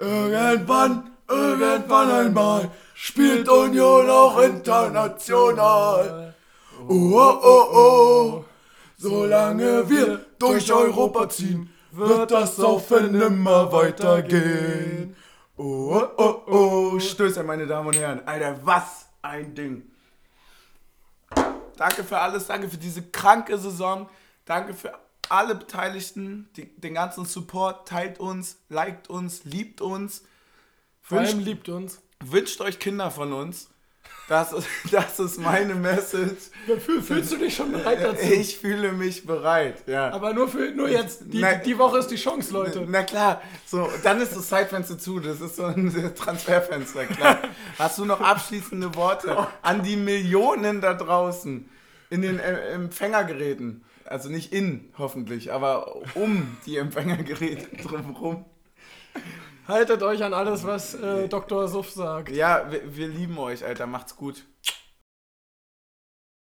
Irgendwann, irgendwann einmal spielt Union auch international. Oh, oh, oh, oh. Solange wir durch Europa ziehen, wird das Saufen nimmer weitergehen. Oh, oh, oh, oh. Stöße, meine Damen und Herren. Alter, was ein Ding. Danke für alles, danke für diese kranke Saison. Danke für alle Beteiligten, die, den ganzen Support. Teilt uns, liked uns, liebt uns. Vor Wünscht, allem liebt uns. wünscht euch Kinder von uns. Das ist, das ist meine Message. Fühl, fühlst du dich schon bereit dazu? Ich fühle mich bereit, ja. Aber nur für nur jetzt. Die, Nein. die Woche ist die Chance, Leute. Na klar, so, dann ist das Zeitfenster zu, das ist so ein Transferfenster, klar. Hast du noch abschließende Worte an die Millionen da draußen in den Empfängergeräten? Also nicht in, hoffentlich, aber um die Empfängergeräte drumherum. Haltet euch an alles, was äh, Dr. Suff sagt. Ja, wir, wir lieben euch, Alter, macht's gut.